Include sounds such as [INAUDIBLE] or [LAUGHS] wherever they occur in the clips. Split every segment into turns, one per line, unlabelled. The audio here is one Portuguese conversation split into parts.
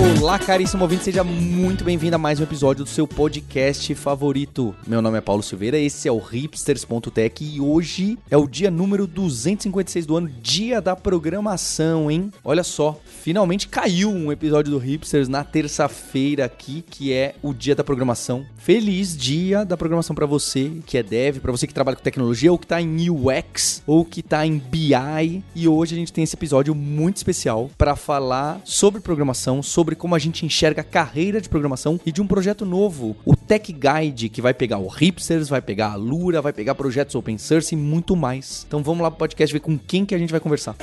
Olá, caríssimo ouvinte, seja muito bem-vindo a mais um episódio do seu podcast favorito. Meu nome é Paulo Silveira, esse é o hipsters.tech e hoje é o dia número 256 do ano, dia da programação, hein? Olha só, finalmente caiu um episódio do Hipsters na terça-feira aqui, que é o dia da programação. Feliz dia da programação para você que é dev, para você que trabalha com tecnologia ou que tá em UX ou que tá em BI. E hoje a gente tem esse episódio muito especial para falar sobre programação, sobre como a gente enxerga a carreira de programação e de um projeto novo, o Tech Guide, que vai pegar o Hipsters, vai pegar a Lura, vai pegar projetos open source e muito mais. Então vamos lá pro podcast ver com quem que a gente vai conversar.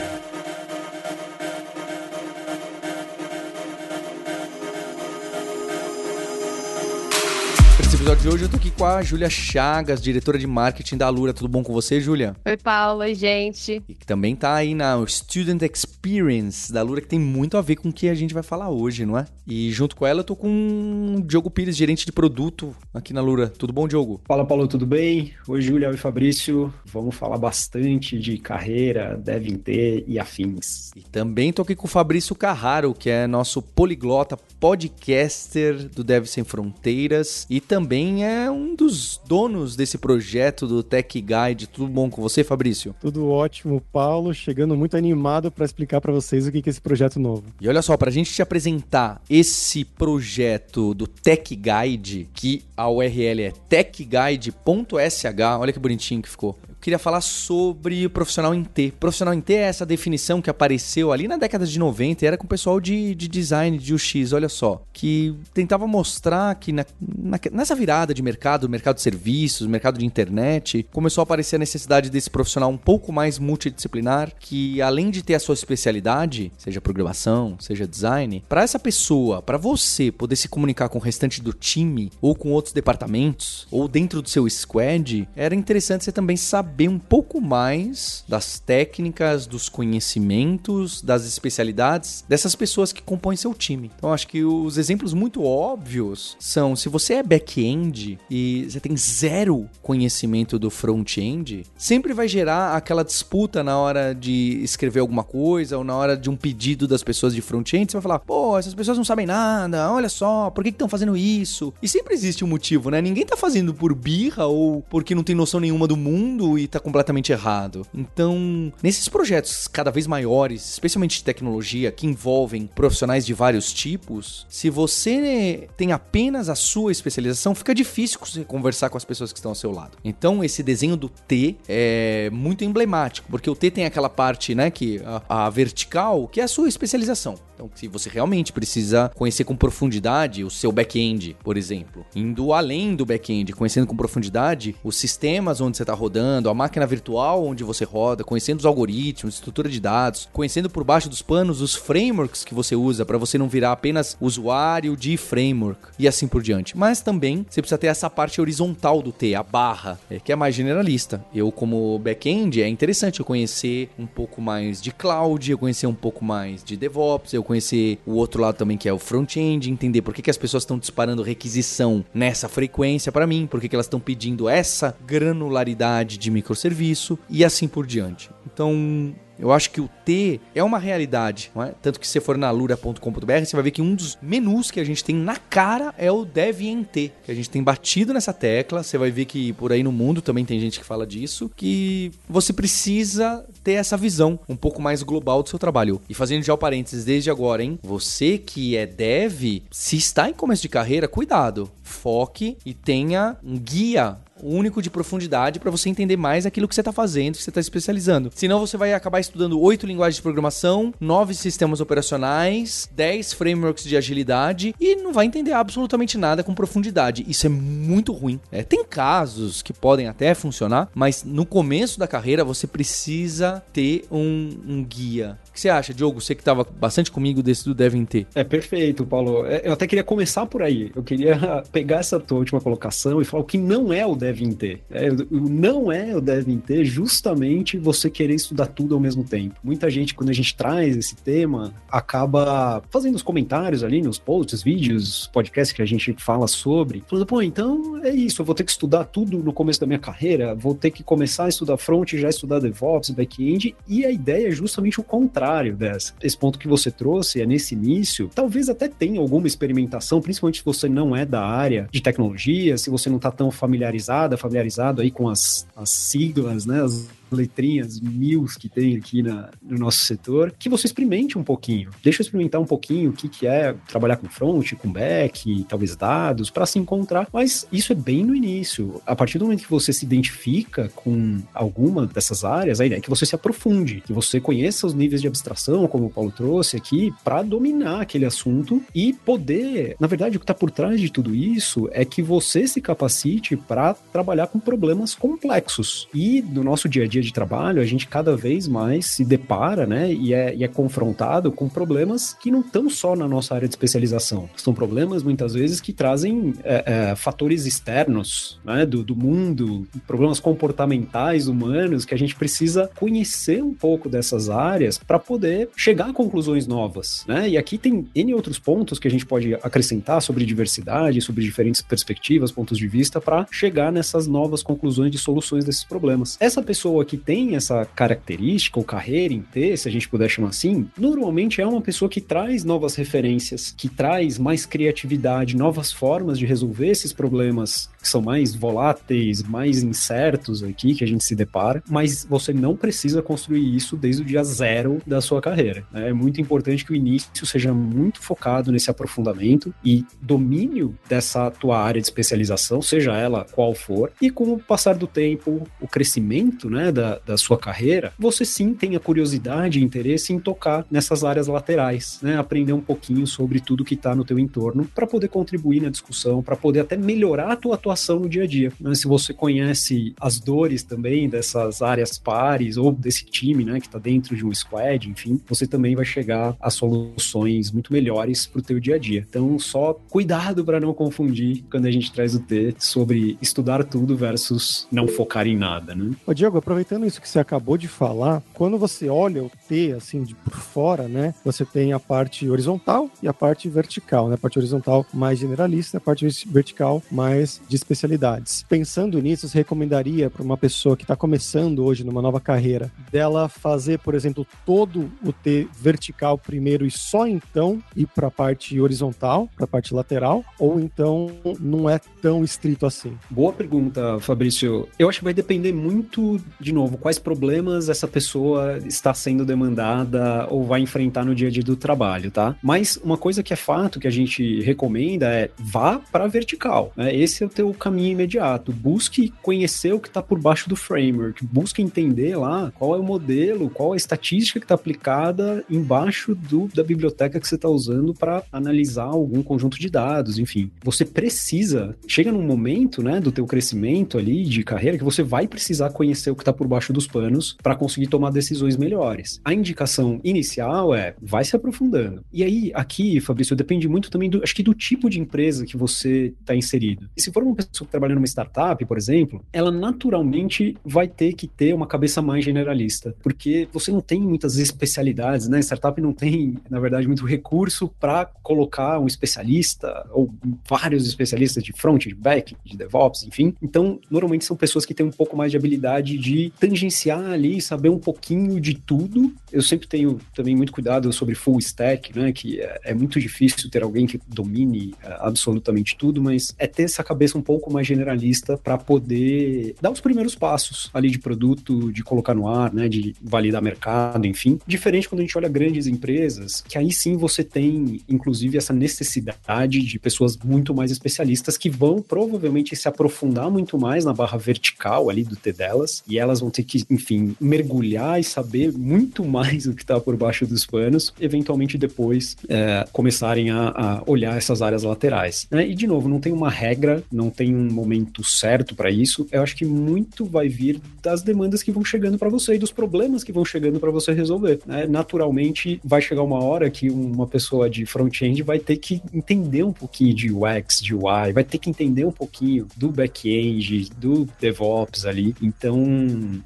Episódio de hoje eu tô aqui com a Júlia Chagas, diretora de marketing da Lura. Tudo bom com você, Júlia?
Oi, Paulo. Oi, gente.
E que também tá aí na Student Experience da Lura, que tem muito a ver com o que a gente vai falar hoje, não é? E junto com ela eu tô com o Diogo Pires, gerente de produto aqui na Lura. Tudo bom, Diogo?
Fala, Paulo, tudo bem? Oi, Júlia, oi, Fabrício. Vamos falar bastante de carreira, devem ter e afins.
E também tô aqui com o Fabrício Carraro, que é nosso poliglota podcaster do Dev Sem Fronteiras e também é um dos donos desse projeto do Tech Guide. Tudo bom com você, Fabrício?
Tudo ótimo, Paulo. Chegando muito animado para explicar para vocês o que é esse projeto novo.
E olha só, para a gente te apresentar esse projeto do Tech Guide, que a URL é techguide.sh, olha que bonitinho que ficou queria falar sobre o profissional em T. Profissional em T é essa definição que apareceu ali na década de 90 e era com o pessoal de, de design de UX, olha só, que tentava mostrar que na, na, nessa virada de mercado, mercado de serviços, mercado de internet, começou a aparecer a necessidade desse profissional um pouco mais multidisciplinar, que além de ter a sua especialidade, seja programação, seja design, para essa pessoa, para você poder se comunicar com o restante do time ou com outros departamentos ou dentro do seu squad, era interessante você também saber saber um pouco mais das técnicas, dos conhecimentos, das especialidades dessas pessoas que compõem seu time. Então acho que os exemplos muito óbvios são se você é back-end e você tem zero conhecimento do front-end, sempre vai gerar aquela disputa na hora de escrever alguma coisa ou na hora de um pedido das pessoas de front-end, você vai falar: "Pô, essas pessoas não sabem nada, olha só, por que estão fazendo isso?". E sempre existe um motivo, né? Ninguém tá fazendo por birra ou porque não tem noção nenhuma do mundo e tá completamente errado. Então, nesses projetos cada vez maiores, especialmente de tecnologia, que envolvem profissionais de vários tipos, se você tem apenas a sua especialização, fica difícil você conversar com as pessoas que estão ao seu lado. Então, esse desenho do T é muito emblemático, porque o T tem aquela parte, né, que a, a vertical, que é a sua especialização. Então, se você realmente precisa conhecer com profundidade o seu back-end, por exemplo, indo além do back-end, conhecendo com profundidade os sistemas onde você está rodando, a máquina virtual onde você roda, conhecendo os algoritmos, estrutura de dados, conhecendo por baixo dos panos os frameworks que você usa para você não virar apenas usuário de framework e assim por diante. Mas também você precisa ter essa parte horizontal do T, a barra, é, que é mais generalista. Eu, como back-end, é interessante eu conhecer um pouco mais de cloud, eu conhecer um pouco mais de DevOps, eu conhecer o outro lado também que é o front-end, entender por que, que as pessoas estão disparando requisição nessa frequência para mim, por que, que elas estão pedindo essa granularidade de microserviço e assim por diante. Então, eu acho que o T é uma realidade, é? Tanto que se você for na lura.com.br, você vai ver que um dos menus que a gente tem na cara é o Dev em T, que a gente tem batido nessa tecla. Você vai ver que por aí no mundo também tem gente que fala disso, que você precisa ter essa visão um pouco mais global do seu trabalho. E fazendo já o parênteses desde agora, hein? Você que é dev, se está em começo de carreira, cuidado. Foque e tenha um guia único de profundidade para você entender mais aquilo que você está fazendo, que você está especializando. Senão você vai acabar estudando oito linguagens de programação, nove sistemas operacionais, dez frameworks de agilidade e não vai entender absolutamente nada com profundidade. Isso é muito ruim. É, tem casos que podem até funcionar, mas no começo da carreira você precisa ter um, um guia que você acha, Diogo? Você que estava bastante comigo desse do Devem Ter.
É perfeito, Paulo. É, eu até queria começar por aí. Eu queria [LAUGHS] pegar essa tua última colocação e falar o que não é o Devem Ter. É, não é o Devem Ter justamente você querer estudar tudo ao mesmo tempo. Muita gente, quando a gente traz esse tema, acaba fazendo os comentários ali nos posts, vídeos, podcasts que a gente fala sobre, falando, pô, então é isso, eu vou ter que estudar tudo no começo da minha carreira, vou ter que começar a estudar front, já estudar DevOps, back-end, e a ideia é justamente o contrário dessa. Esse ponto que você trouxe é nesse início, talvez até tenha alguma experimentação, principalmente se você não é da área de tecnologia, se você não está tão familiarizada, familiarizado aí com as, as siglas, né, as letrinhas mil que tem aqui na, no nosso setor, que você experimente um pouquinho. Deixa eu experimentar um pouquinho o que, que é trabalhar com front, com back, talvez dados, para se encontrar. Mas isso é bem no início. A partir do momento que você se identifica com alguma dessas áreas, a ideia é que você se aprofunde, que você conheça os níveis de abstração, como o Paulo trouxe aqui, para dominar aquele assunto e poder. Na verdade, o que está por trás de tudo isso é que você se capacite para trabalhar com problemas complexos. E no nosso dia a dia, dia de trabalho, a gente cada vez mais se depara, né, e é, e é confrontado com problemas que não estão só na nossa área de especialização. São problemas, muitas vezes, que trazem é, é, fatores externos, né, do, do mundo, problemas comportamentais humanos, que a gente precisa conhecer um pouco dessas áreas para poder chegar a conclusões novas, né? E aqui tem N outros pontos que a gente pode acrescentar sobre diversidade, sobre diferentes perspectivas, pontos de vista, para chegar nessas novas conclusões de soluções desses problemas. Essa pessoa que tem essa característica ou carreira em ter, se a gente puder chamar assim, normalmente é uma pessoa que traz novas referências, que traz mais criatividade, novas formas de resolver esses problemas que são mais voláteis, mais incertos aqui que a gente se depara, mas você não precisa construir isso desde o dia zero da sua carreira. Né? É muito importante que o início seja muito focado nesse aprofundamento e domínio dessa tua área de especialização, seja ela qual for, e com o passar do tempo, o crescimento né, da, da sua carreira, você sim tem a curiosidade e interesse em tocar nessas áreas laterais, né? aprender um pouquinho sobre tudo que está no teu entorno para poder contribuir na discussão, para poder até melhorar a tua atuação no dia a dia. Né? Se você conhece as dores também dessas áreas pares ou desse time, né, que está dentro de um squad, enfim, você também vai chegar a soluções muito melhores para o teu dia a dia. Então, só cuidado para não confundir quando a gente traz o T sobre estudar tudo versus não focar em nada, né?
Ô, Diego, aproveitando isso que você acabou de falar, quando você olha o T assim de por fora, né, você tem a parte horizontal e a parte vertical, né? A parte horizontal mais generalista, a parte vertical mais de especialidades. Pensando nisso, você recomendaria para uma pessoa que está começando hoje numa nova carreira, dela fazer, por exemplo, todo o T vertical primeiro e só então ir para a parte horizontal, para a parte lateral, ou então não é tão estrito assim?
Boa pergunta, Fabrício. Eu acho que vai depender muito, de novo, quais problemas essa pessoa está sendo demandada ou vai enfrentar no dia a dia do trabalho, tá? Mas uma coisa que é fato que a gente recomenda é vá para vertical. Né? Esse é o teu caminho imediato. Busque conhecer o que está por baixo do framework. Busque entender lá qual é o modelo, qual é a estatística que está aplicada embaixo do, da biblioteca que você está usando para analisar algum conjunto de dados. Enfim, você precisa. Chega num momento, né, do teu crescimento ali de carreira que você vai precisar conhecer o que está por baixo dos panos para conseguir tomar decisões melhores. A indicação inicial é vai se aprofundando. E aí, aqui, Fabrício, depende muito também do, acho que do tipo de empresa que você está inserido. E se for uma pessoa que trabalha numa startup, por exemplo, ela naturalmente vai ter que ter uma cabeça mais generalista, porque você não tem muitas especialidades, né? Startup não tem, na verdade, muito recurso para colocar um especialista ou vários especialistas de front, de back, de DevOps, enfim. Então, normalmente são pessoas que têm um pouco mais de habilidade de tangenciar ali, saber um pouquinho de tudo. Eu sempre tenho também muito cuidado sobre full stack, né? Que é, é muito difícil ter alguém que domine é, absolutamente tudo, mas é ter essa cabeça um pouco mais generalista para poder dar os primeiros passos ali de produto, de colocar no ar, né, de validar mercado, enfim. Diferente quando a gente olha grandes empresas, que aí sim você tem, inclusive, essa necessidade de pessoas muito mais especialistas que vão provavelmente se aprofundar muito mais na barra vertical ali do T delas, e elas elas vão ter que, enfim, mergulhar e saber muito mais do que está por baixo dos panos, eventualmente depois é, começarem a, a, olhar essas áreas laterais. Né? E, de novo, não tem uma regra, não tem um momento certo para isso. Eu acho que muito vai vir das demandas que vão chegando para você e dos problemas que vão chegando para você resolver. Né? Naturalmente, vai chegar uma hora que uma pessoa de front-end vai ter que entender um pouquinho de UX, de UI, vai ter que entender um pouquinho do back-end, do DevOps ali. Então,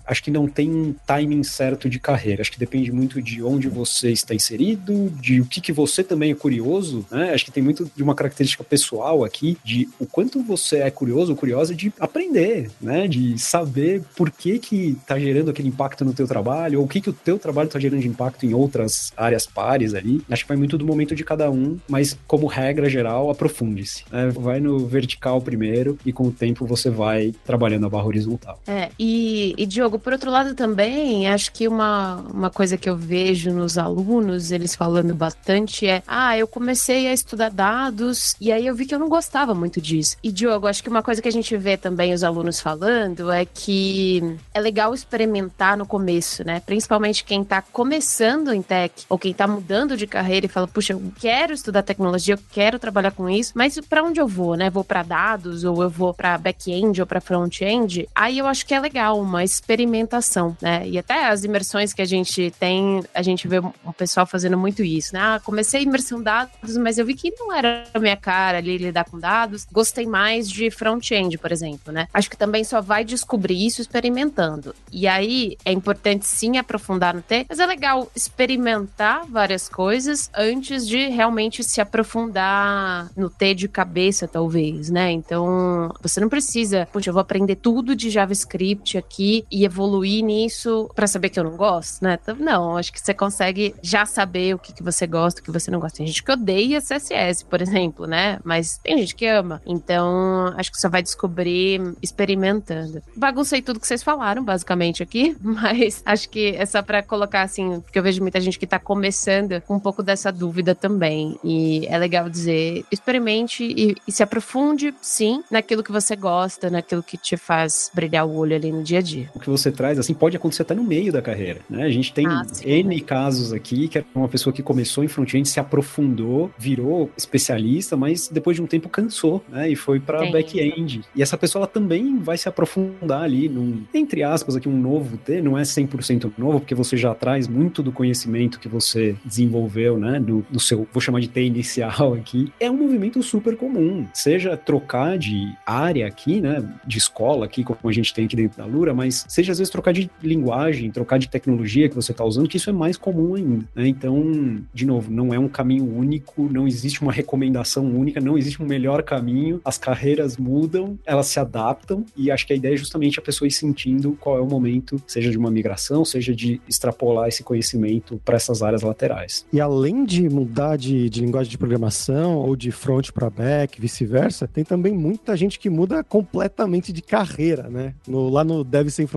acho que não tem um timing certo de carreira. Acho que depende muito de onde você está inserido, de o que, que você também é curioso, né? Acho que tem muito de uma característica pessoal aqui, de o quanto você é curioso ou curiosa de aprender, né? De saber por que que tá gerando aquele impacto no teu trabalho, ou o que que o teu trabalho está gerando de impacto em outras áreas pares ali. Acho que vai muito do momento de cada um, mas como regra geral, aprofunde-se. Né? Vai no vertical primeiro e com o tempo você vai trabalhando a barra horizontal.
É, e, e Diogo, por outro lado também, acho que uma, uma coisa que eu vejo nos alunos, eles falando bastante, é: ah, eu comecei a estudar dados e aí eu vi que eu não gostava muito disso. E Diogo, acho que uma coisa que a gente vê também os alunos falando é que é legal experimentar no começo, né? Principalmente quem tá começando em tech ou quem tá mudando de carreira e fala, puxa, eu quero estudar tecnologia, eu quero trabalhar com isso, mas para onde eu vou, né? Vou para dados ou eu vou para back-end ou para front-end? Aí eu acho que é legal uma experimentação, né? E até as imersões que a gente tem, a gente vê o pessoal fazendo muito isso, né? Ah, comecei a imersão dados, mas eu vi que não era a minha cara ali lidar com dados. Gostei mais de front-end, por exemplo, né? Acho que também só vai descobrir isso experimentando. E aí é importante sim aprofundar no T, mas é legal experimentar várias coisas antes de realmente se aprofundar no T de cabeça, talvez, né? Então, você não precisa, puxa, eu vou aprender tudo de JavaScript aqui e evoluir nisso para saber que eu não gosto, né? Então, não, acho que você consegue já saber o que, que você gosta, o que você não gosta. Tem gente que odeia CSS, por exemplo, né? Mas tem gente que ama. Então, acho que você vai descobrir experimentando. Baguncei tudo que vocês falaram, basicamente, aqui, [LAUGHS] mas acho que é só para colocar assim, porque eu vejo muita gente que tá começando com um pouco dessa dúvida também. E é legal dizer, experimente e, e se aprofunde, sim, naquilo que você gosta, naquilo que te faz brilhar o olho ali no dia a dia.
Que você traz, assim, pode acontecer até no meio da carreira, né? A gente tem ah, N casos aqui que é uma pessoa que começou em front-end, se aprofundou, virou especialista, mas depois de um tempo cansou, né? E foi para back-end. E essa pessoa ela também vai se aprofundar ali num, entre aspas, aqui um novo T, não é 100% novo, porque você já traz muito do conhecimento que você desenvolveu, né? Do, do seu, vou chamar de T inicial aqui. É um movimento super comum, seja trocar de área aqui, né? De escola aqui, como a gente tem aqui dentro da Lura, mas seja às vezes trocar de linguagem, trocar de tecnologia que você está usando, que isso é mais comum ainda. Né? Então, de novo, não é um caminho único, não existe uma recomendação única, não existe um melhor caminho, as carreiras mudam, elas se adaptam, e acho que a ideia é justamente a pessoa ir sentindo qual é o momento, seja de uma migração, seja de extrapolar esse conhecimento para essas áreas laterais.
E além de mudar de, de linguagem de programação ou de front para back, vice-versa, tem também muita gente que muda completamente de carreira, né? No, lá no Dev Sem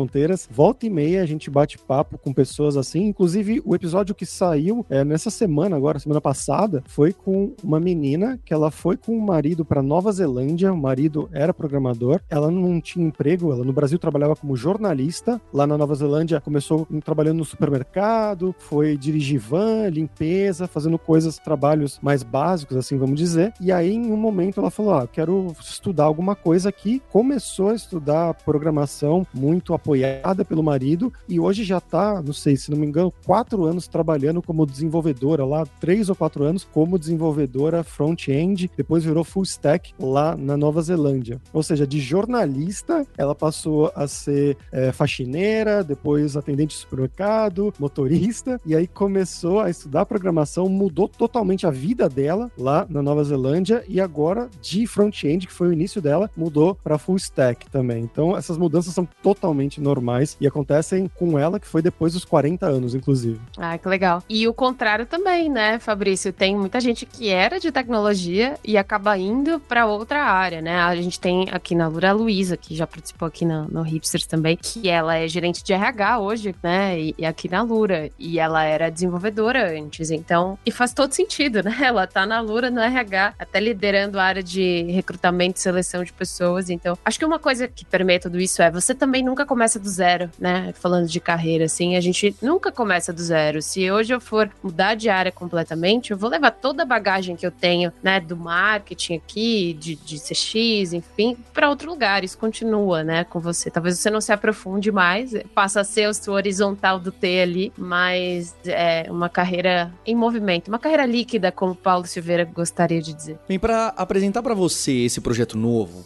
volta e meia a gente bate papo com pessoas assim. Inclusive, o episódio que saiu é, nessa semana, agora, semana passada, foi com uma menina que ela foi com o marido para Nova Zelândia. O marido era programador, ela não tinha emprego, ela no Brasil trabalhava como jornalista. Lá na Nova Zelândia começou trabalhando no supermercado, foi dirigir van, limpeza, fazendo coisas, trabalhos mais básicos, assim vamos dizer. E aí, em um momento, ela falou: Ah, quero estudar alguma coisa aqui. Começou a estudar programação, muito apoiada pelo marido, e hoje já tá, não sei, se não me engano, quatro anos trabalhando como desenvolvedora lá, três ou quatro anos como desenvolvedora front-end, depois virou full stack lá na Nova Zelândia. Ou seja, de jornalista, ela passou a ser é, faxineira, depois atendente de supermercado, motorista, e aí começou a estudar programação, mudou totalmente a vida dela lá na Nova Zelândia, e agora de front-end, que foi o início dela, mudou para full stack também. Então, essas mudanças são totalmente normais e acontecem com ela, que foi depois dos 40 anos, inclusive.
Ah, que legal. E o contrário também, né, Fabrício? Tem muita gente que era de tecnologia e acaba indo para outra área, né? A gente tem aqui na Lura a Luísa, que já participou aqui no, no Hipsters também, que ela é gerente de RH hoje, né? E, e, aqui na Lura. E ela era desenvolvedora antes, então. E faz todo sentido, né? [LAUGHS] Ela tá na Lura, no RH, até liderando a área de recrutamento e seleção de pessoas. Então, acho que uma coisa que permeia tudo isso é você também nunca começa começa do zero, né? Falando de carreira, assim, a gente nunca começa do zero. Se hoje eu for mudar de área completamente, eu vou levar toda a bagagem que eu tenho, né, do marketing aqui, de, de CX, enfim, para outro lugar. Isso continua, né, com você. Talvez você não se aprofunde mais, passa a ser o horizontal do T ali, mas é uma carreira em movimento, uma carreira líquida, como Paulo Silveira gostaria de dizer.
Bem, para apresentar para você esse projeto novo,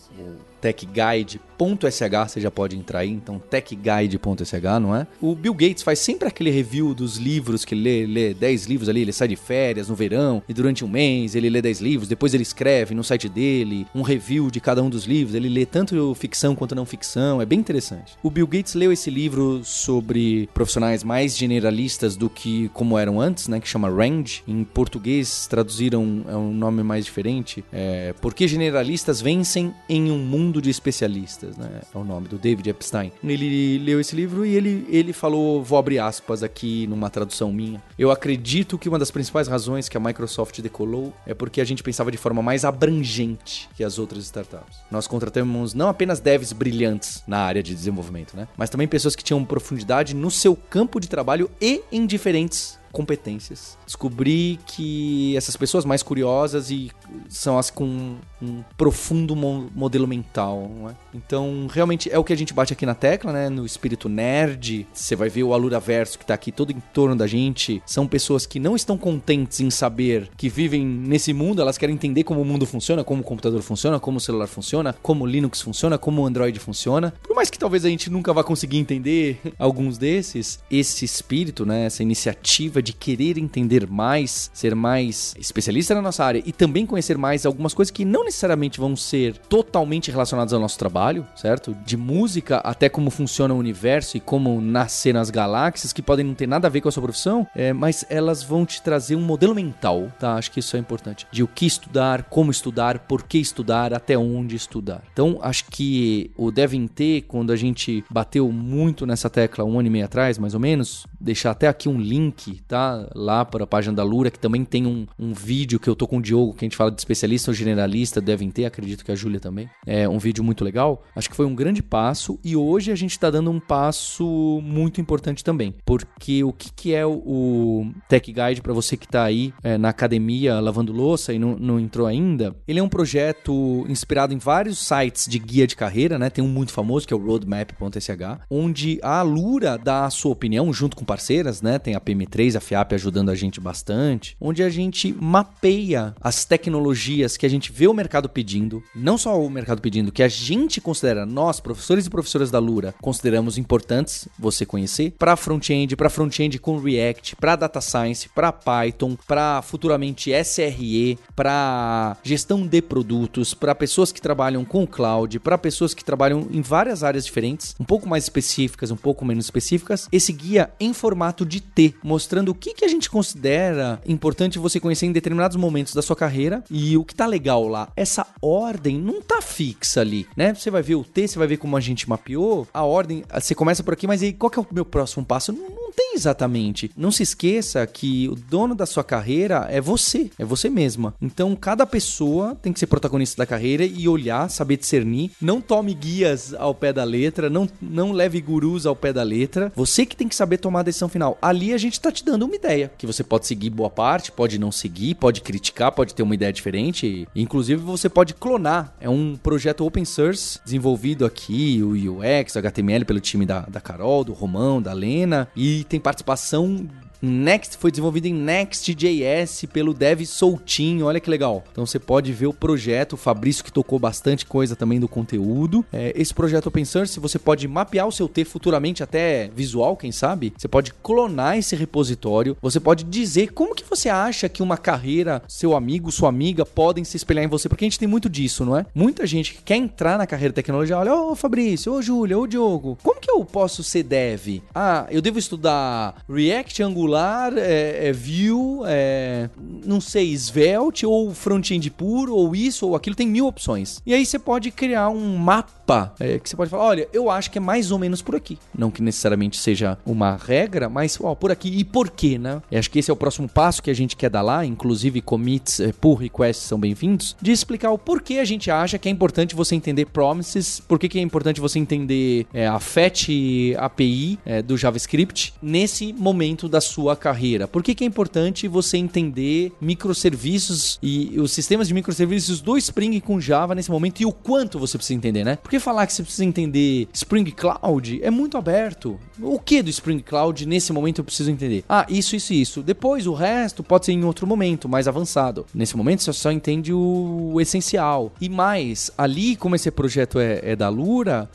techguide.sh, você já pode entrar aí, então techguide.sh, não é? O Bill Gates faz sempre aquele review dos livros que ele lê, lê 10 livros ali, ele sai de férias no verão e durante um mês ele lê 10 livros, depois ele escreve no site dele um review de cada um dos livros, ele lê tanto ficção quanto não ficção, é bem interessante. O Bill Gates leu esse livro sobre profissionais mais generalistas do que como eram antes, né, que chama Range, em português traduziram é um nome mais diferente, é, porque generalistas vencem em um mundo mundo de especialistas, né? É o nome do David Epstein. Ele leu esse livro e ele, ele falou, vou abrir aspas aqui numa tradução minha. Eu acredito que uma das principais razões que a Microsoft decolou é porque a gente pensava de forma mais abrangente que as outras startups. Nós contratamos não apenas devs brilhantes na área de desenvolvimento, né? Mas também pessoas que tinham profundidade no seu campo de trabalho e em diferentes competências. Descobri que essas pessoas mais curiosas e são as com um profundo mo modelo mental, é? Então, realmente é o que a gente bate aqui na tecla, né? No espírito nerd, você vai ver o Alura Verso que tá aqui todo em torno da gente. São pessoas que não estão contentes em saber que vivem nesse mundo, elas querem entender como o mundo funciona, como o computador funciona, como o celular funciona, como o Linux funciona, como o Android funciona. Por mais que talvez a gente nunca vá conseguir entender [LAUGHS] alguns desses, esse espírito, né, essa iniciativa de querer entender mais, ser mais especialista na nossa área e também conhecer mais algumas coisas que não necessariamente vão ser totalmente relacionadas ao nosso trabalho, certo? De música até como funciona o universo e como nascer nas galáxias, que podem não ter nada a ver com a sua profissão, é, mas elas vão te trazer um modelo mental, tá? Acho que isso é importante. De o que estudar, como estudar, por que estudar, até onde estudar. Então, acho que o Devem ter, quando a gente bateu muito nessa tecla um ano e meio atrás, mais ou menos, deixar até aqui um link, tá? Lá para a página da Lura, que também tem um, um vídeo que eu tô com o Diogo, que a gente fala de especialista ou generalista, devem ter, acredito que a Júlia também. É um vídeo muito legal. Acho que foi um grande passo e hoje a gente está dando um passo muito importante também. Porque o que, que é o, Tech Guide para você que está aí é, na academia lavando louça e não, não entrou ainda? Ele é um projeto inspirado em vários sites de guia de carreira, né? Tem um muito famoso que é o roadmap.sh, onde a Lura dá a sua opinião junto com parceiras, né? Tem a PM3, a FIAP ajudando a gente bastante, onde a gente mapeia as tecnologias que a gente vê o mercado pedindo, não só o mercado pedindo, que a gente considera, nós, professores e professoras da Lura, consideramos importantes você conhecer, para front-end, para front-end com React, para data science, para Python, para futuramente SRE, para gestão de produtos, para pessoas que trabalham com cloud, para pessoas que trabalham em várias áreas diferentes, um pouco mais específicas, um pouco menos específicas. Esse guia em formato de T, mostrando o que, que a gente considera importante você conhecer em determinados momentos da sua carreira e o que tá legal lá. Essa ordem não tá fixa ali, né? Você vai ver o T, você vai ver como a gente mapeou a ordem. Você começa por aqui, mas aí qual que é o meu próximo passo? Não, tem exatamente. Não se esqueça que o dono da sua carreira é você, é você mesma. Então cada pessoa tem que ser protagonista da carreira e olhar, saber discernir. Não tome guias ao pé da letra, não, não leve gurus ao pé da letra. Você que tem que saber tomar a decisão final. Ali a gente tá te dando uma ideia, que você pode seguir boa parte, pode não seguir, pode criticar, pode ter uma ideia diferente. Inclusive você pode clonar. É um projeto open source desenvolvido aqui, o UX, o HTML pelo time da, da Carol, do Romão, da Lena, e tem participação Next foi desenvolvido em Next.js pelo Dev Soltinho, olha que legal. Então você pode ver o projeto, o Fabrício que tocou bastante coisa também do conteúdo. É, esse projeto Open Source você pode mapear o seu T futuramente até visual, quem sabe? Você pode clonar esse repositório, você pode dizer como que você acha que uma carreira, seu amigo, sua amiga podem se espelhar em você, porque a gente tem muito disso, não é? Muita gente que quer entrar na carreira de tecnologia, olha, ô Fabrício, ô Júlia, ô Diogo, como que eu posso ser dev? Ah, eu devo estudar React Angular Angular, é, é Vue, é, não sei, Svelte ou front-end puro, ou isso ou aquilo, tem mil opções. E aí você pode criar um mapa é, que você pode falar, olha, eu acho que é mais ou menos por aqui. Não que necessariamente seja uma regra, mas ó, por aqui. E por quê, né? Eu acho que esse é o próximo passo que a gente quer dar lá, inclusive commits, é, pull requests são bem-vindos, de explicar o porquê a gente acha que é importante você entender promises, por que é importante você entender é, a FET API é, do JavaScript nesse momento da sua carreira. Por que, que é importante você entender microserviços e os sistemas de microserviços do Spring com Java nesse momento e o quanto você precisa entender, né? Porque falar que você precisa entender Spring Cloud é muito aberto. O que do Spring Cloud nesse momento eu preciso entender? Ah, isso, isso isso. Depois o resto pode ser em outro momento, mais avançado. Nesse momento você só entende o essencial. E mais, ali, como esse projeto é, é da Lura,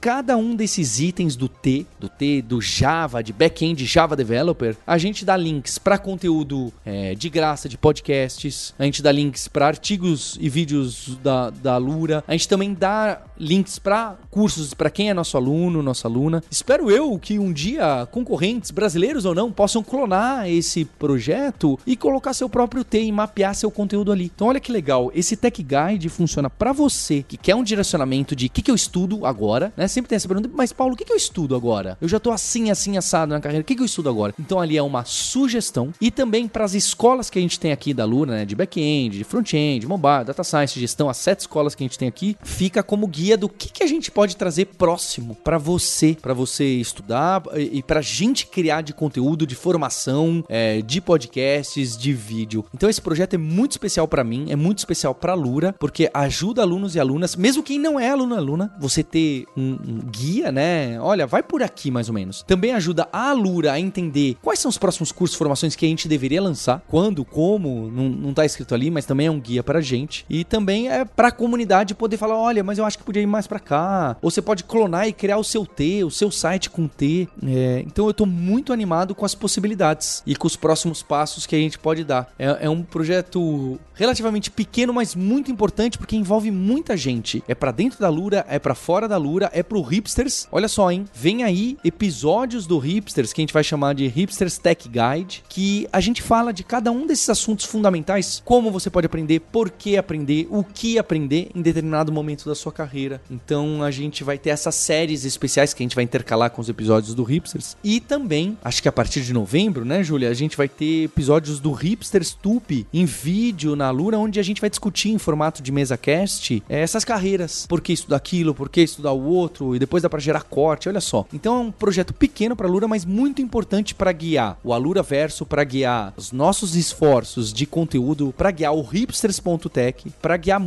cada um desses itens do T, do T, do Java, de back-end Java Developer, a gente dá links para conteúdo é, de graça de podcasts, a gente dá links para artigos e vídeos da, da Lura, a gente também dá links para cursos para quem é nosso aluno, nossa aluna. Espero eu que um dia concorrentes, brasileiros ou não, possam clonar esse projeto e colocar seu próprio T e mapear seu conteúdo ali. Então olha que legal, esse Tech Guide funciona para você que quer um direcionamento de o que, que eu estudo agora, né? Sempre tem essa pergunta, mas Paulo, o que, que eu estudo agora? Eu já tô assim, assim, assado na carreira, o que, que eu estudo agora? Então ali é uma sugestão e também para as escolas que a gente tem aqui da Luna, né? De back-end, de front-end, mobile, data science, gestão, as sete escolas que a gente tem aqui, fica como guia do que, que a gente pode trazer próximo para você, para você estudar e, e pra gente criar de conteúdo, de formação, é, de podcasts, de vídeo. Então esse projeto é muito especial para mim, é muito especial para Lura, porque ajuda alunos e alunas, mesmo quem não é aluno aluna, você ter um, um, guia, né? Olha, vai por aqui mais ou menos. Também ajuda a Lura a entender quais são os próximos cursos, formações que a gente deveria lançar, quando, como, não, não tá escrito ali, mas também é um guia pra gente. E também é pra comunidade poder falar, olha, mas eu acho que podia ir mais para cá. Ou você pode clonar e criar o seu T, o seu site com T. É, então eu tô muito animado com as possibilidades e com os próximos passos que a gente pode dar. É, é um projeto relativamente pequeno, mas muito importante porque envolve muita gente. É para dentro da Lura, é para fora da Lura, é pro Hipsters. Olha só, hein? Vem aí episódios do Hipsters que a gente vai chamar de Hipsters Tech Guide, que a gente fala de cada um desses assuntos fundamentais, como você pode aprender, por que aprender, o que aprender em determinado momento da sua carreira. Então a gente vai ter essas séries especiais que a gente vai intercalar com os episódios do Hipsters. E também, acho que a partir de novembro, né, Júlia, a gente vai ter episódios do Hipsters Tupi em vídeo na Lura, onde a gente vai discutir em formato de mesa cast é, essas carreiras. Por que estudar aquilo, por que estudar o outro, e depois dá para gerar corte, olha só. Então é um projeto pequeno para a Lura, mas muito importante para guiar o Alura Verso, para guiar os nossos esforços de conteúdo, para guiar o hipsters.tech, para guiar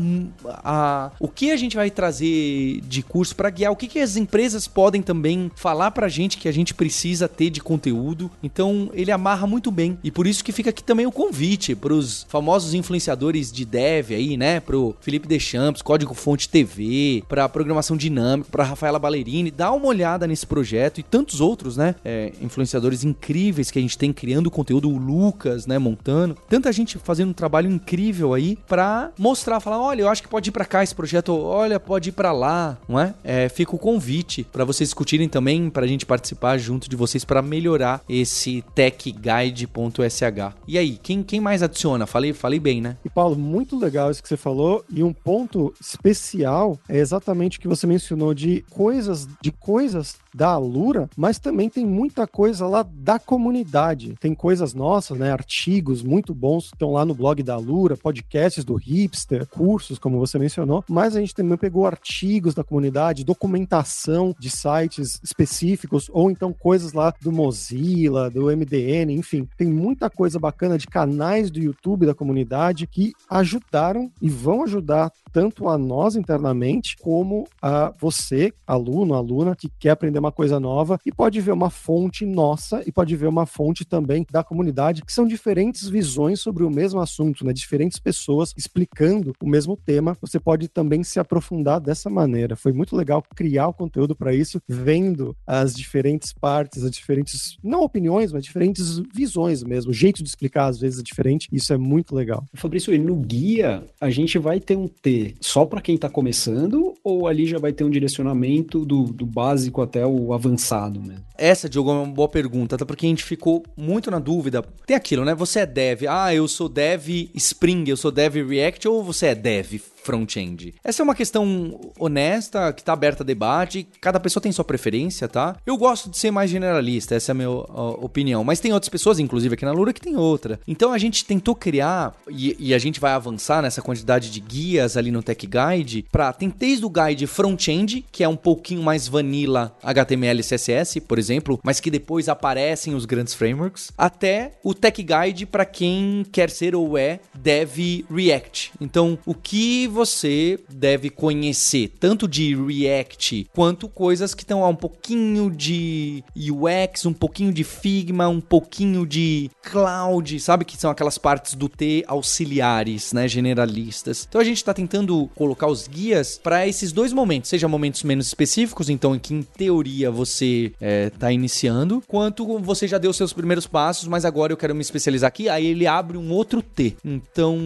a, o que a gente vai trazer de curso, para guiar o que, que as empresas podem também falar pra gente que a gente precisa ter de conteúdo. Então ele amarra muito bem. E por isso que fica aqui também o convite para os famosos influenciadores de dev aí, né? Pro Felipe Deschamps, Código Fonte TV, pra programação dinâmica, pra Rafaela Ballerini. Dá uma olhada nesse projeto e tantos outros, né? É, influenciadores incríveis que a gente tem criando conteúdo, o Lucas, né? Montando. Tanta gente fazendo um trabalho incrível aí pra mostrar, falar: olha, eu acho que pode ir pra cá esse projeto, olha, pode ir pra lá, não é? é fica o convite para vocês discutirem também, pra gente participar junto de vocês para melhorar esse techguide.sh. E aí, quem, quem mais adiciona? Falei, falei bem, né?
E Paulo, muito legal isso que você falou. E um ponto especial é exatamente o que você mencionou de coisas, de coisas da Alura, mas também tem muita coisa lá da comunidade. Tem coisas nossas, né? Artigos muito bons que estão lá no blog da Alura, podcasts do Hipster, cursos, como você mencionou. Mas a gente também pegou artigos da comunidade, documentação de sites específicos, ou então coisas lá do Mozilla, do MDN, enfim. Tem muita coisa bacana de canais do YouTube da comunidade que ajudaram e vão ajudar tanto a nós internamente, como a você, aluno, aluna, que quer aprender uma coisa nova e pode ver uma fonte nossa e pode ver uma fonte também da comunidade, que são diferentes visões sobre o mesmo assunto, né? Diferentes pessoas explicando o mesmo tema. Você pode também se aprofundar dessa maneira. Foi muito legal criar o conteúdo para isso, vendo as diferentes partes, as diferentes, não opiniões, mas diferentes visões mesmo. O jeito de explicar às vezes é diferente. Isso é muito legal.
Fabrício, no guia a gente vai ter um T só para quem está começando ou ali já vai ter um direcionamento do, do básico até o, o avançado mesmo?
Essa, Diogo, é uma boa pergunta, até porque a gente ficou muito na dúvida. Tem aquilo, né? Você é dev, ah, eu sou dev Spring, eu sou dev React, ou você é dev front-end? Essa é uma questão honesta, que tá aberta a debate, cada pessoa tem sua preferência, tá? Eu gosto de ser mais generalista, essa é a minha opinião, mas tem outras pessoas, inclusive aqui na Lura, que tem outra. Então a gente tentou criar, e, e a gente vai avançar nessa quantidade de guias ali no Tech Guide, pra, tem desde o guide front-end, que é um pouquinho mais vanilla HTML e CSS, por exemplo, mas que depois aparecem os grandes frameworks, até o Tech Guide para quem quer ser ou é dev React. Então, o que você deve conhecer, tanto de React quanto coisas que estão um pouquinho de UX, um pouquinho de Figma, um pouquinho de Cloud, sabe que são aquelas partes do T auxiliares, né, generalistas. Então a gente está tentando colocar os guias para esses dois momentos, seja momentos menos específicos, então em que em teoria você está é, iniciando, quanto você já deu seus primeiros passos, mas agora eu quero me especializar aqui, aí ele abre um outro T. Então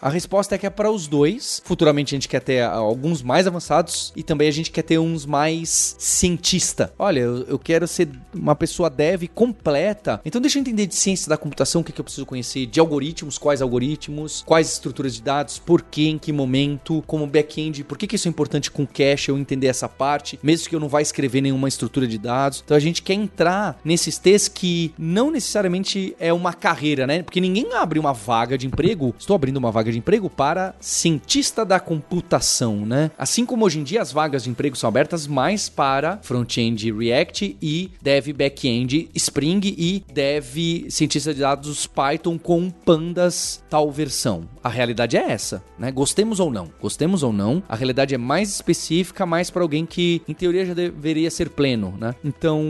a resposta é que é para os dois Futuramente a gente quer ter alguns mais avançados e também a gente quer ter uns mais cientista. Olha, eu, eu quero ser uma pessoa dev completa. Então deixa eu entender de ciência da computação, o que, que eu preciso conhecer de algoritmos, quais algoritmos, quais estruturas de dados, por que, em que momento, como back-end, por que, que isso é importante com cache, eu entender essa parte, mesmo que eu não vá escrever nenhuma estrutura de dados. Então a gente quer entrar nesses T's que não necessariamente é uma carreira, né? Porque ninguém abre uma vaga de emprego, estou abrindo uma vaga de emprego para cientista cientista da computação, né? Assim como hoje em dia as vagas de emprego são abertas mais para front-end React e dev back-end Spring e dev cientista de dados Python com pandas tal versão. A realidade é essa, né? Gostemos ou não, gostemos ou não, a realidade é mais específica, mais para alguém que em teoria já deveria ser pleno, né? Então,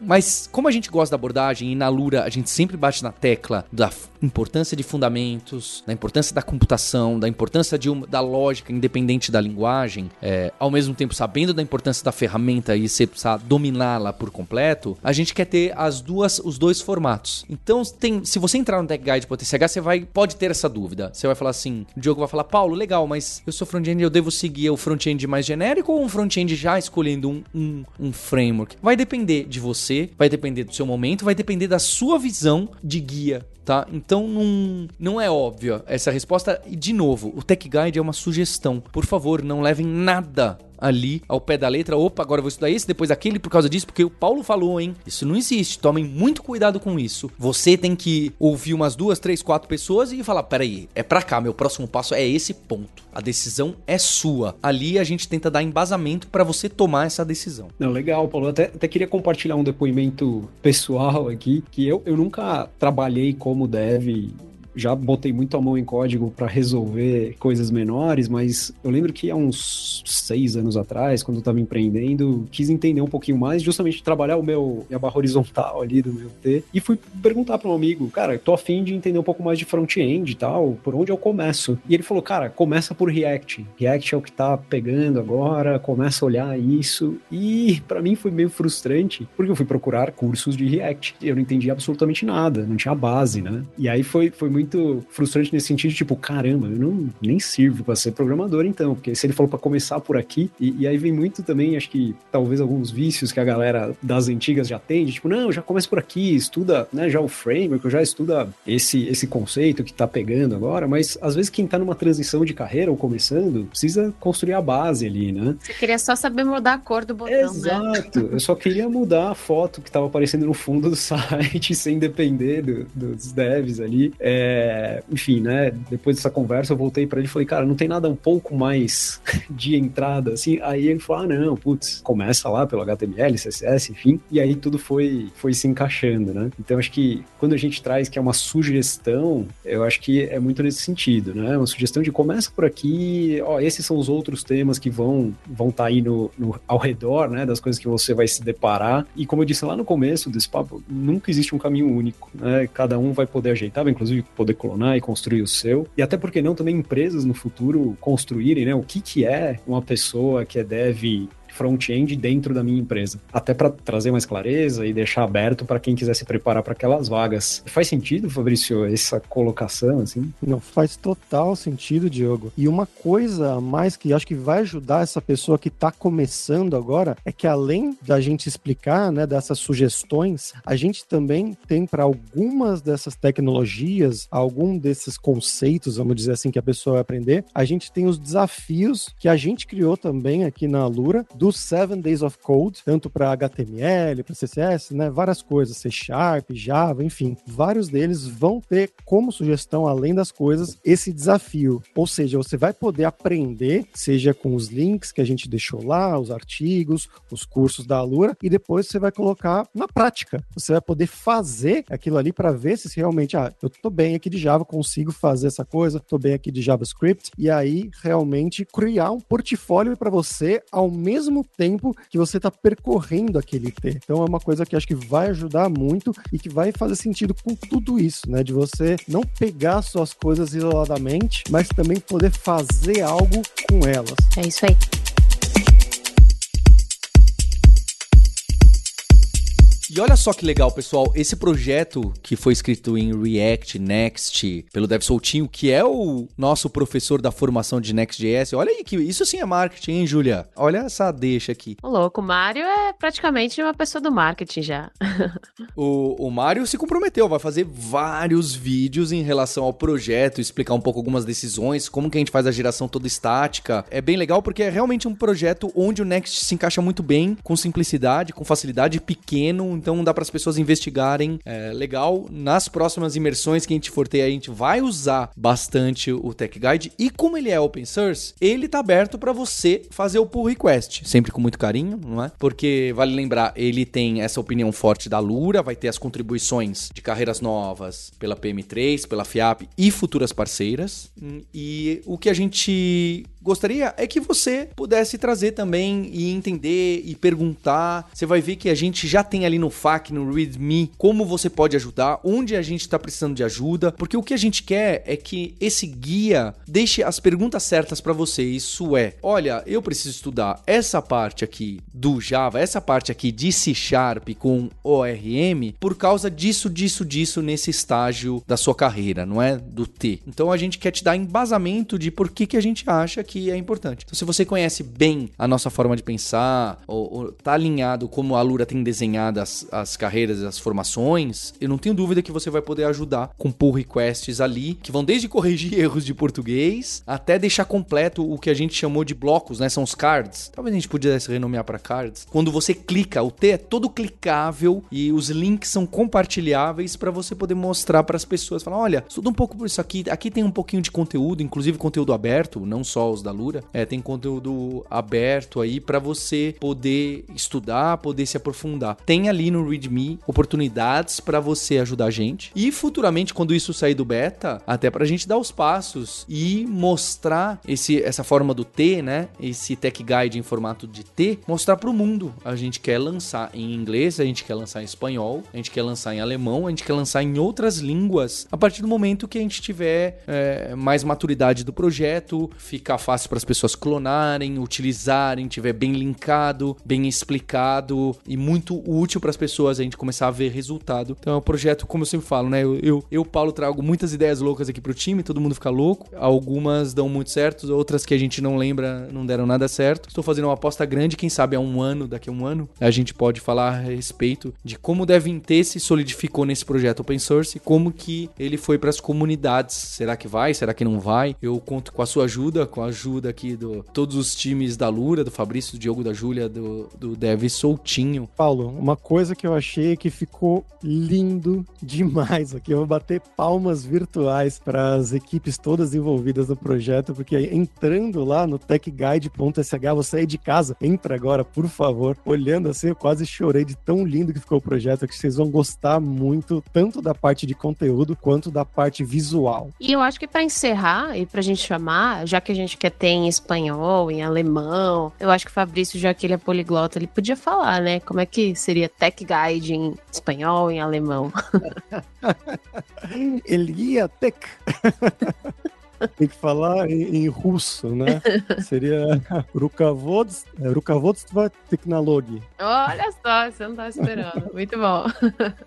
mas como a gente gosta da abordagem e na Lura a gente sempre bate na tecla da importância de fundamentos, da importância da computação, da importância de uma, da lógica independente da linguagem, é, ao mesmo tempo sabendo da importância da ferramenta e você precisar dominá-la por completo, a gente quer ter as duas, os dois formatos. Então, tem, se você entrar no Tech Guide TCH, você vai, pode ter essa dúvida. Você vai falar assim, o Diogo vai falar, Paulo, legal, mas eu sou front-end, eu devo seguir o front-end mais genérico ou um front-end já escolhendo um, um, um framework? Vai depender de você, vai depender do seu momento, vai depender da sua visão de guia tá? Então não, não é óbvio essa resposta. E de novo, o Tech Guide é uma sugestão. Por favor, não levem nada ali ao pé da letra. Opa, agora eu vou estudar esse, depois aquele por causa disso, porque o Paulo falou, hein? Isso não existe. Tomem muito cuidado com isso. Você tem que ouvir umas duas, três, quatro pessoas e falar: peraí, é pra cá, meu próximo passo é esse ponto. A decisão é sua. Ali a gente tenta dar embasamento para você tomar essa decisão.
Não, legal, Paulo. Até, até queria compartilhar um depoimento pessoal aqui, que eu, eu nunca trabalhei como dev já botei muito a mão em código para resolver coisas menores, mas eu lembro que há uns seis anos atrás, quando eu estava empreendendo, quis entender um pouquinho mais, justamente trabalhar o meu minha barra horizontal ali do meu T, e fui perguntar para um amigo, cara, tô afim de entender um pouco mais de front-end e tal, por onde eu começo? E ele falou, cara, começa por React. React é o que tá pegando agora, começa a olhar isso. E para mim foi meio frustrante, porque eu fui procurar cursos de React. Eu não entendi absolutamente nada, não tinha base, né? E aí foi, foi muito muito frustrante nesse sentido, tipo, caramba, eu não nem sirvo para ser programador então, porque se ele falou para começar por aqui, e, e, aí vem muito também, acho que talvez alguns vícios que a galera das antigas já tem, de, tipo, não, já começa por aqui, estuda, né, já o framework, já estuda esse esse conceito que tá pegando agora, mas às vezes quem tá numa transição de carreira ou começando, precisa construir a base ali, né?
Você queria só saber mudar a cor do botão,
né? Exato, né? eu só queria mudar a foto que tava aparecendo no fundo do [LAUGHS] site sem depender do, dos devs ali. É, é, enfim, né? Depois dessa conversa, eu voltei para ele e falei, cara, não tem nada um pouco mais [LAUGHS] de entrada, assim. Aí ele falou, ah, não, putz, começa lá pelo HTML, CSS, enfim. E aí tudo foi, foi se encaixando, né? Então acho que quando a gente traz que é uma sugestão, eu acho que é muito nesse sentido, né? Uma sugestão de começa por aqui, ó, esses são os outros temas que vão vão estar tá aí no, no, ao redor, né? Das coisas que você vai se deparar. E como eu disse lá no começo desse papo, nunca existe um caminho único, né? Cada um vai poder ajeitar, inclusive poder clonar e construir o seu. E até porque não também empresas no futuro construírem, né? O que que é uma pessoa que é dev front-end dentro da minha empresa. Até para trazer mais clareza e deixar aberto para quem quiser se preparar para aquelas vagas. Faz sentido, Fabrício, essa colocação, assim?
Não, faz total sentido, Diogo. E uma coisa a mais que acho que vai ajudar essa pessoa que está começando agora é que além da gente explicar, né, dessas sugestões, a gente também tem para algumas dessas tecnologias, algum desses conceitos, vamos dizer assim, que a pessoa vai aprender, a gente tem os desafios que a gente criou também aqui na Lura, dos Seven Days of Code, tanto para HTML, para CSS, né, várias coisas, C Sharp, Java, enfim, vários deles vão ter como sugestão, além das coisas, esse desafio. Ou seja, você vai poder aprender, seja com os links que a gente deixou lá, os artigos, os cursos da Alura, e depois você vai colocar na prática. Você vai poder fazer aquilo ali para ver se realmente, ah, eu tô bem aqui de Java, consigo fazer essa coisa, tô bem aqui de JavaScript, e aí realmente criar um portfólio para você ao mesmo tempo que você está percorrendo aquele T. Então é uma coisa que acho que vai ajudar muito e que vai fazer sentido com tudo isso, né? De você não pegar suas coisas isoladamente, mas também poder fazer algo com elas.
É isso aí.
E olha só que legal, pessoal, esse projeto que foi escrito em React Next pelo Dev Soltinho, que é o nosso professor da formação de Next.js. Olha aí que isso sim é marketing, hein, Julia? Olha essa deixa aqui.
O louco, o Mário é praticamente uma pessoa do marketing já. [LAUGHS]
o, o Mário se comprometeu, vai fazer vários vídeos em relação ao projeto, explicar um pouco algumas decisões, como que a gente faz a geração toda estática. É bem legal porque é realmente um projeto onde o Next se encaixa muito bem, com simplicidade, com facilidade, pequeno, então dá para as pessoas investigarem. É legal. Nas próximas imersões que a gente for ter, a gente vai usar bastante o Tech Guide. E como ele é open source, ele tá aberto para você fazer o pull request, sempre com muito carinho, não é? Porque vale lembrar, ele tem essa opinião forte da Lura, vai ter as contribuições de carreiras novas pela PM3, pela FIAP e futuras parceiras. E o que a gente gostaria é que você pudesse trazer também e entender e perguntar. Você vai ver que a gente já tem ali no FAQ, no README, como você pode ajudar, onde a gente está precisando de ajuda, porque o que a gente quer é que esse guia deixe as perguntas certas para você. Isso é, olha, eu preciso estudar essa parte aqui do Java, essa parte aqui de C Sharp com ORM, por causa disso, disso, disso nesse estágio da sua carreira, não é? Do T. Então a gente quer te dar embasamento de por que, que a gente acha que que é importante. Então, se você conhece bem a nossa forma de pensar, ou, ou tá alinhado como a Lura tem desenhado as, as carreiras as formações, eu não tenho dúvida que você vai poder ajudar com pull requests ali, que vão desde corrigir [LAUGHS] erros de português até deixar completo o que a gente chamou de blocos, né? São os cards. Talvez a gente pudesse renomear para cards. Quando você clica, o T é todo clicável e os links são compartilháveis para você poder mostrar para as pessoas, falar, olha, estuda um pouco por isso aqui, aqui tem um pouquinho de conteúdo, inclusive conteúdo aberto, não só os da Lura, é, tem conteúdo aberto aí para você poder estudar, poder se aprofundar. Tem ali no README oportunidades para você ajudar a gente e futuramente quando isso sair do beta, até para a gente dar os passos e mostrar esse, essa forma do T, né? Esse Tech Guide em formato de T, mostrar para o mundo. A gente quer lançar em inglês, a gente quer lançar em espanhol, a gente quer lançar em alemão, a gente quer lançar em outras línguas a partir do momento que a gente tiver é, mais maturidade do projeto, ficar fácil para as pessoas clonarem, utilizarem, tiver bem linkado, bem explicado e muito útil para as pessoas a gente começar a ver resultado. Então é um projeto, como eu sempre falo, né? Eu, eu, eu Paulo, trago muitas ideias loucas aqui pro time, todo mundo fica louco. Algumas dão muito certo, outras que a gente não lembra não deram nada certo. Estou fazendo uma aposta grande, quem sabe há um ano, daqui a um ano, a gente pode falar a respeito de como o DevInT se solidificou nesse projeto open source como que ele foi para as comunidades. Será que vai? Será que não vai? Eu conto com a sua ajuda, com a ajuda aqui do todos os times da Lura, do Fabrício, do Diogo, da Júlia, do, do Dev Soltinho.
Paulo, uma coisa que eu achei que ficou lindo demais aqui. Eu vou bater palmas virtuais para as equipes todas envolvidas no projeto, porque entrando lá no techguide.sh, você aí de casa, entra agora, por favor. Olhando assim, eu quase chorei de tão lindo que ficou o projeto, que vocês vão gostar muito, tanto da parte de conteúdo quanto da parte visual.
E eu acho que para encerrar e para a gente chamar, já que a gente quer tem em espanhol, em alemão. Eu acho que o Fabrício, já que ele é poliglota, ele podia falar, né? Como é que seria Tech Guide em espanhol, em alemão? [LAUGHS]
Elia Tech. [LAUGHS] Tem que falar em, em russo, né? Seria [LAUGHS] Rukovodstvo, Rukovodstvo Technology.
Olha só, você não tá esperando. Muito bom.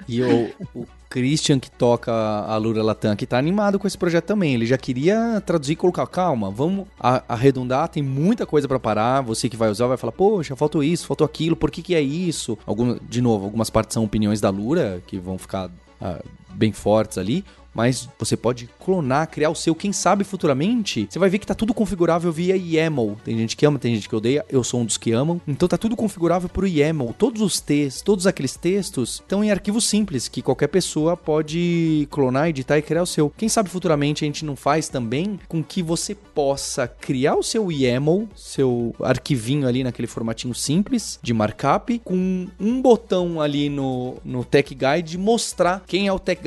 E o, o Christian, que toca a Lura Latam, que tá animado com esse projeto também. Ele já queria traduzir e colocar, calma, vamos arredondar, tem muita coisa pra parar. Você que vai usar vai falar, poxa, faltou isso, faltou aquilo, por que que é isso? Algum, de novo, algumas partes são opiniões da Lura, que vão ficar ah, bem fortes ali. Mas você pode clonar, criar o seu. Quem sabe futuramente você vai ver que tá tudo configurável via YAML. Tem gente que ama, tem gente que odeia. Eu sou um dos que amam. Então tá tudo configurável por YAML. Todos os textos, todos aqueles textos estão em arquivos simples que qualquer pessoa pode clonar, editar e criar o seu. Quem sabe futuramente a gente não faz também com que você possa criar o seu YAML, seu arquivinho ali naquele formatinho simples de markup, com um botão ali no, no Tech Guide mostrar quem é o Tech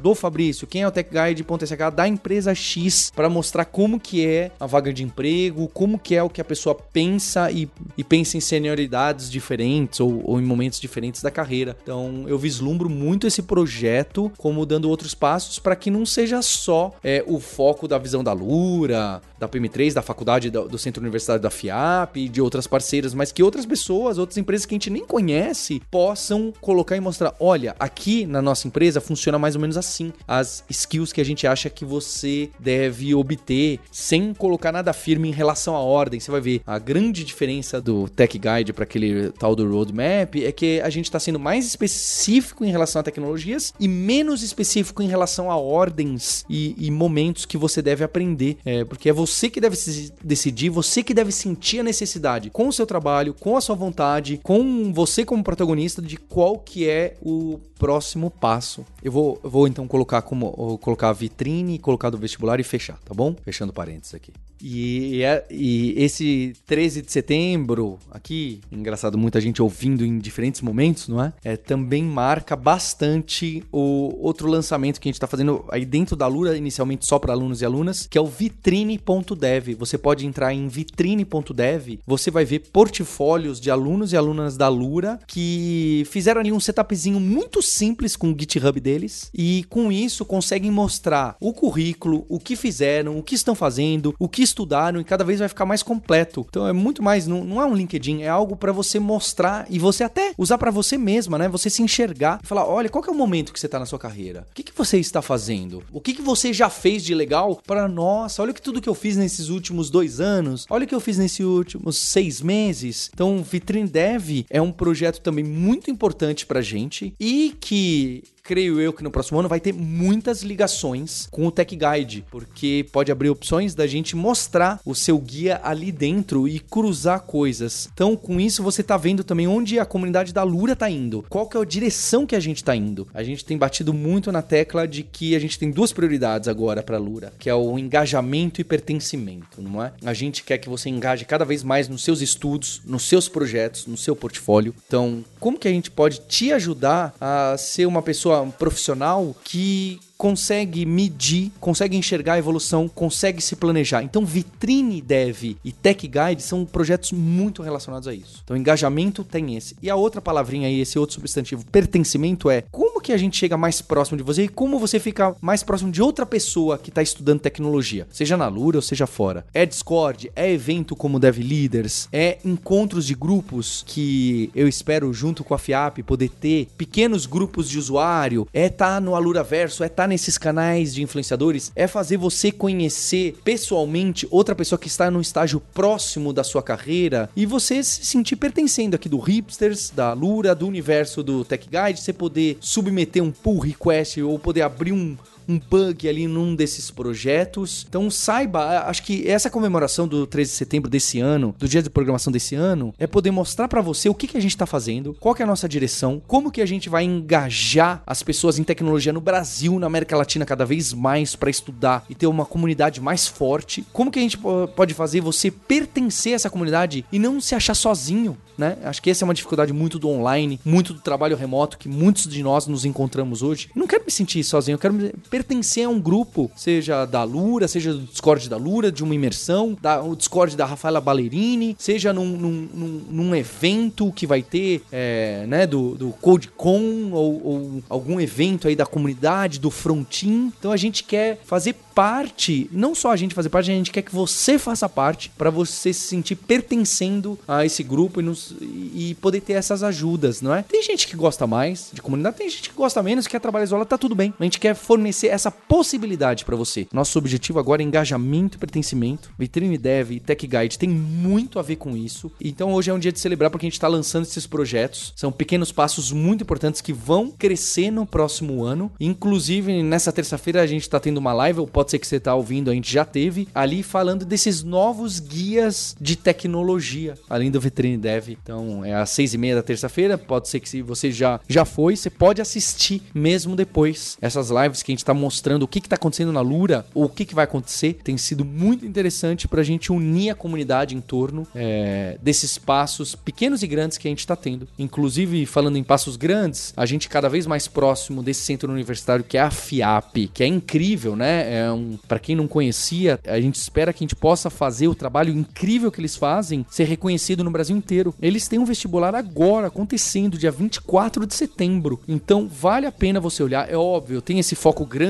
do Fabrício, quem é o Tech Guide.sh da empresa X, para mostrar como que é a vaga de emprego, como que é o que a pessoa pensa e, e pensa em senioridades diferentes ou, ou em momentos diferentes da carreira. Então eu vislumbro muito esse projeto como dando outros passos para que não seja só é, o foco da visão da Lura, da PM3, da faculdade do, do Centro Universitário da FIAP e de outras parceiras, mas que outras pessoas, outras empresas que a gente nem conhece, possam colocar e mostrar: olha, aqui na nossa empresa funciona mais ou menos assim. As skills que a gente acha que você deve obter sem colocar nada firme em relação à ordem. Você vai ver a grande diferença do Tech Guide para aquele tal do Roadmap é que a gente está sendo mais específico em relação a tecnologias e menos específico em relação a ordens e, e momentos que você deve aprender. É, porque é você que deve se decidir, você que deve sentir a necessidade com o seu trabalho, com a sua vontade, com você como protagonista de qual que é o próximo passo. Eu vou, eu vou então colocar como colocar a vitrine, colocar do vestibular e fechar, tá bom? Fechando parênteses aqui. E, é- e esse 13 de setembro, aqui, engraçado, muita gente ouvindo em diferentes momentos, não é? é também marca bastante o outro lançamento que a gente está fazendo aí dentro da Lura, inicialmente só para alunos e alunas, que é o vitrine.dev. Você pode entrar em vitrine.dev, você vai ver portfólios de alunos e alunas da Lura que fizeram ali um setupzinho muito simples com o GitHub deles e com isso conseguem mostrar o currículo, o que fizeram, o que estão fazendo, o que estudaram e cada vez vai ficar mais completo. Então é muito mais, não, não é um LinkedIn, é algo para você mostrar e você até usar para você mesma, né? Você se enxergar e falar, olha, qual é o momento que você tá na sua carreira? O que, que você está fazendo? O que, que você já fez de legal para nossa, olha que tudo que eu fiz nesses últimos dois anos, olha o que eu fiz nesses últimos seis meses. Então, Vitrine Dev é um projeto também muito importante pra gente e que creio eu que no próximo ano vai ter muitas ligações com o Tech Guide, porque pode abrir opções da gente mostrar o seu guia ali dentro e cruzar coisas. Então, com isso você tá vendo também onde a comunidade da Lura tá indo, qual que é a direção que a gente tá indo. A gente tem batido muito na tecla de que a gente tem duas prioridades agora para Lura, que é o engajamento e pertencimento, não é? A gente quer que você engaje cada vez mais nos seus estudos, nos seus projetos, no seu portfólio. Então, como que a gente pode te ajudar a ser uma pessoa um profissional que consegue medir, consegue enxergar a evolução, consegue se planejar. Então, Vitrine Dev e Tech Guide são projetos muito relacionados a isso. Então, engajamento tem esse. E a outra palavrinha aí, esse outro substantivo, pertencimento, é como que a gente chega mais próximo de você e como você fica mais próximo de outra pessoa que está estudando tecnologia, seja na Lura ou seja fora. É Discord, é evento como Dev Leaders, é encontros de grupos que eu espero, junto com a FIAP, poder ter pequenos grupos de usuário, é estar no Alura Verso, é estar nesses canais de influenciadores, é fazer você conhecer pessoalmente outra pessoa que está num estágio próximo da sua carreira e você se sentir pertencendo aqui do Hipsters, da Lura, do universo do Tech Guide, você poder submeter um pull request ou poder abrir um um bug ali num desses projetos. Então saiba, acho que essa comemoração do 13 de setembro desse ano, do dia de programação desse ano, é poder mostrar para você o que, que a gente tá fazendo, qual que é a nossa direção, como que a gente vai engajar as pessoas em tecnologia no Brasil, na América Latina cada vez mais para estudar e ter uma comunidade mais forte. Como que a gente po- pode fazer você pertencer a essa comunidade e não se achar sozinho, né? Acho que essa é uma dificuldade muito do online, muito do trabalho remoto que muitos de nós nos encontramos hoje. Não quero me sentir sozinho, eu quero me pertencer a um grupo, seja da Lura, seja do Discord da Lura, de uma imersão, da, o Discord da Rafaela Ballerini, seja num, num, num, num evento que vai ter, é, né, do, do CodeCon ou, ou algum evento aí da comunidade, do Frontin. Então a gente quer fazer parte, não só a gente fazer parte, a gente quer que você faça parte para você se sentir pertencendo a esse grupo e, nos, e, poder ter essas ajudas, não é? Tem gente que gosta mais de comunidade, tem gente que gosta menos, quer trabalhar isolado, tá tudo bem. A gente quer fornecer essa possibilidade para você. Nosso objetivo agora é engajamento e pertencimento. Vitrine Dev e Tech Guide tem muito a ver com isso. Então hoje é um dia de celebrar porque a gente está lançando esses projetos. São pequenos passos muito importantes que vão crescer no próximo ano. Inclusive, nessa terça-feira a gente está tendo uma live, ou pode ser que você está ouvindo, a gente já teve, ali falando desses novos guias de tecnologia, além do Vitrine Dev. Então é às seis e meia da terça-feira. Pode ser que se você já, já foi, você pode assistir mesmo depois essas lives que a gente está mostrando o que está acontecendo na Lura, ou o que, que vai acontecer. Tem sido muito interessante para a gente unir a comunidade em torno é, desses passos pequenos e grandes que a gente está tendo. Inclusive, falando em passos grandes, a gente cada vez mais próximo desse centro universitário que é a FIAP, que é incrível, né? É um, para quem não conhecia, a gente espera que a gente possa fazer o trabalho incrível que eles fazem ser reconhecido no Brasil inteiro. Eles têm um vestibular agora acontecendo, dia 24 de setembro. Então, vale a pena você olhar. É óbvio, tem esse foco grande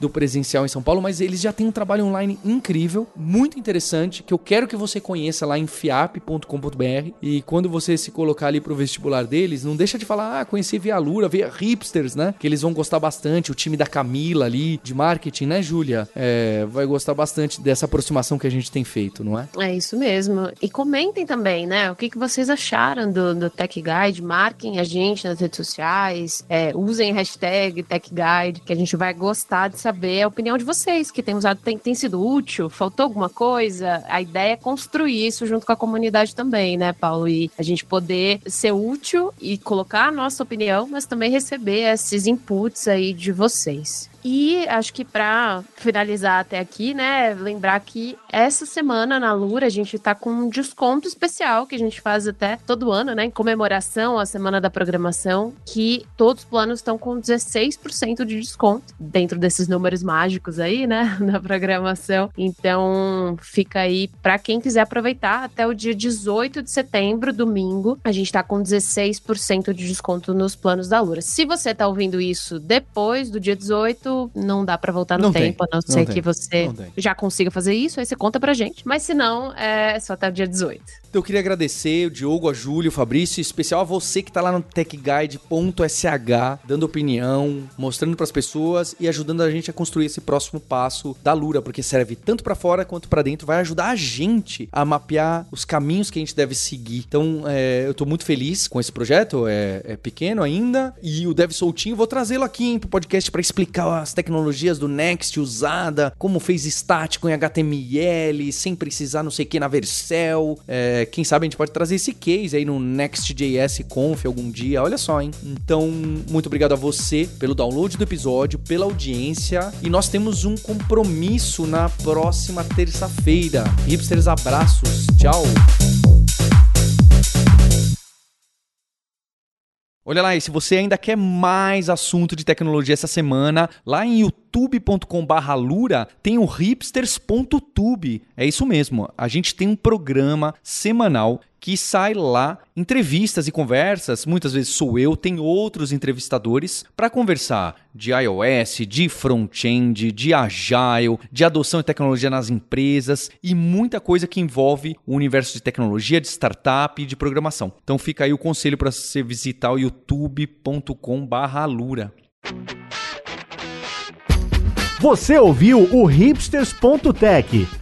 do presencial em São Paulo, mas eles já têm um trabalho online incrível, muito interessante, que eu quero que você conheça lá em fiap.com.br. E quando você se colocar ali pro vestibular deles, não deixa de falar, ah, conheci via Lura, via Hipsters, né? Que eles vão gostar bastante. O time da Camila ali, de marketing, né, Júlia? É, vai gostar bastante dessa aproximação que a gente tem feito, não é?
É isso mesmo. E comentem também, né? O que, que vocês acharam do, do Tech Guide? Marquem a gente nas redes sociais, é, usem hashtag Tech Guide, que a gente vai gostar de saber a opinião de vocês, que tem usado, tem, tem sido útil, faltou alguma coisa? A ideia é construir isso junto com a comunidade também, né, Paulo? E a gente poder ser útil e colocar a nossa opinião, mas também receber esses inputs aí de vocês. E acho que para finalizar até aqui, né, lembrar que essa semana na Lura a gente tá com um desconto especial que a gente faz até todo ano, né, em comemoração à semana da programação, que todos os planos estão com 16% de desconto dentro desses números mágicos aí, né, [LAUGHS] na programação. Então, fica aí para quem quiser aproveitar até o dia 18 de setembro, domingo, a gente tá com 16% de desconto nos planos da Lura. Se você tá ouvindo isso depois do dia 18, não dá para voltar no
não
tempo,
tem.
a não ser não que você já consiga fazer isso, aí você conta pra gente. Mas se não, é só até o dia 18.
Então eu queria agradecer o Diogo, a Júlio, o Fabrício, em especial a você que tá lá no techguide.sh, dando opinião, mostrando para as pessoas e ajudando a gente a construir esse próximo passo da Lura, porque serve tanto para fora quanto para dentro, vai ajudar a gente a mapear os caminhos que a gente deve seguir. Então é, eu tô muito feliz com esse projeto, é, é pequeno ainda, e o Dev Soltinho, vou trazê-lo aqui hein, pro podcast para explicar as tecnologias do Next usada, como fez estático em HTML, sem precisar não sei o que na Vercel, é, quem sabe a gente pode trazer esse case aí no Next.js Conf algum dia. Olha só, hein? Então, muito obrigado a você pelo download do episódio, pela audiência. E nós temos um compromisso na próxima terça-feira. Hipsters, abraços. Tchau. Olha lá, e se você ainda quer mais assunto de tecnologia essa semana, lá em youtube.com/lura tem o hipsters.tube. É isso mesmo. A gente tem um programa semanal que sai lá entrevistas e conversas. Muitas vezes sou eu, tem outros entrevistadores para conversar de iOS, de front-end, de agile, de adoção de tecnologia nas empresas e muita coisa que envolve o universo de tecnologia, de startup e de programação. Então fica aí o conselho para você visitar o youtube.com/lura.
Você ouviu o hipsters.tech